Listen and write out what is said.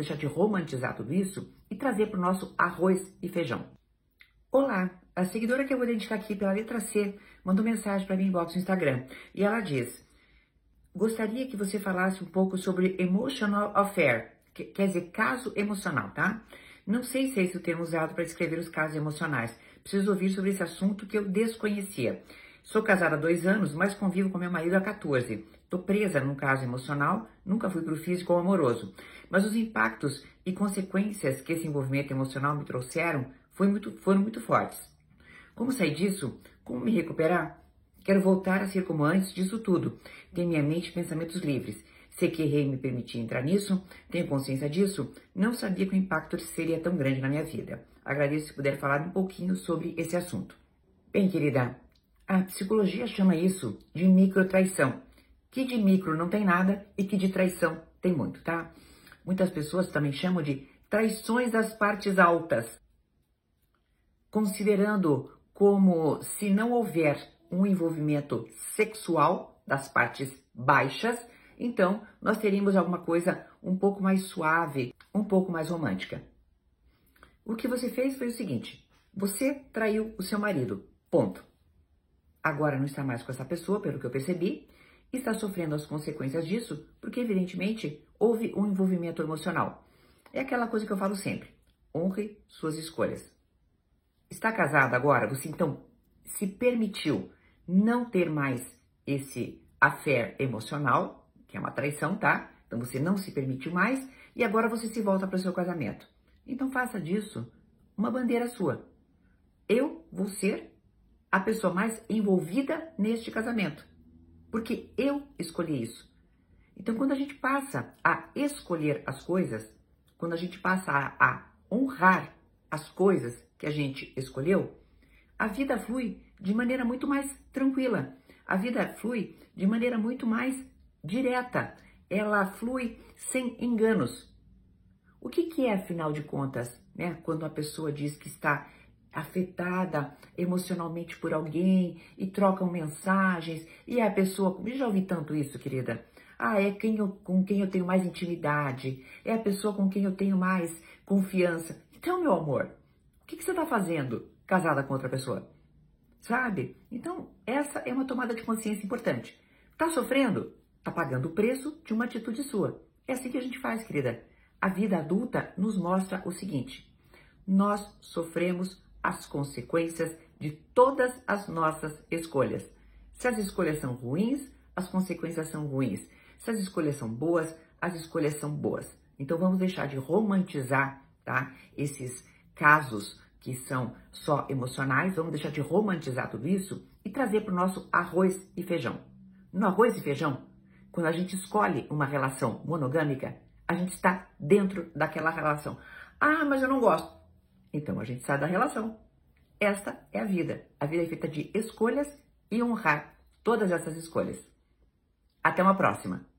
deixar de romantizar tudo isso e trazer para o nosso arroz e feijão. Olá, a seguidora que eu vou identificar aqui pela letra C mandou mensagem para mim inbox no Instagram e ela diz: Gostaria que você falasse um pouco sobre emotional affair, que quer dizer caso emocional, tá? Não sei se é esse o termo usado para descrever os casos emocionais. Preciso ouvir sobre esse assunto que eu desconhecia. Sou casada há dois anos, mas convivo com meu marido há 14. Estou presa num caso emocional, nunca fui para o físico ou amoroso. Mas os impactos e consequências que esse envolvimento emocional me trouxeram muito, foram muito fortes. Como sair disso? Como me recuperar? Quero voltar a ser como antes disso tudo. Tenho minha mente pensamentos livres. Sei que errei me permitir entrar nisso, tenho consciência disso, não sabia que o impacto seria tão grande na minha vida. Agradeço se puder falar um pouquinho sobre esse assunto. Bem, querida, a psicologia chama isso de microtraição que de micro não tem nada e que de traição tem muito, tá? Muitas pessoas também chamam de traições das partes altas, considerando como se não houver um envolvimento sexual das partes baixas, então nós teríamos alguma coisa um pouco mais suave, um pouco mais romântica. O que você fez foi o seguinte: você traiu o seu marido, ponto. Agora não está mais com essa pessoa, pelo que eu percebi, está sofrendo as consequências disso porque, evidentemente, houve um envolvimento emocional. É aquela coisa que eu falo sempre: honre suas escolhas. Está casada agora? Você então se permitiu não ter mais esse affair emocional, que é uma traição, tá? Então você não se permitiu mais e agora você se volta para o seu casamento. Então faça disso uma bandeira sua. Eu vou ser a pessoa mais envolvida neste casamento porque eu escolhi isso. Então, quando a gente passa a escolher as coisas, quando a gente passa a, a honrar as coisas que a gente escolheu, a vida flui de maneira muito mais tranquila. A vida flui de maneira muito mais direta. Ela flui sem enganos. O que, que é, afinal de contas, né, quando a pessoa diz que está afetada emocionalmente por alguém e trocam mensagens e a pessoa, eu já ouvi tanto isso, querida. Ah, é quem eu, com quem eu tenho mais intimidade, é a pessoa com quem eu tenho mais confiança. Então, meu amor, o que, que você está fazendo casada com outra pessoa? Sabe? Então, essa é uma tomada de consciência importante. Tá sofrendo? Tá pagando o preço de uma atitude sua. É assim que a gente faz, querida. A vida adulta nos mostra o seguinte: nós sofremos as consequências de todas as nossas escolhas. Se as escolhas são ruins, as consequências são ruins. Se as escolhas são boas, as escolhas são boas. Então vamos deixar de romantizar, tá? Esses casos que são só emocionais, vamos deixar de romantizar tudo isso e trazer para o nosso arroz e feijão. No arroz e feijão, quando a gente escolhe uma relação monogâmica, a gente está dentro daquela relação. Ah, mas eu não gosto. Então a gente sai da relação. Esta é a vida. A vida é feita de escolhas e honrar todas essas escolhas. Até uma próxima!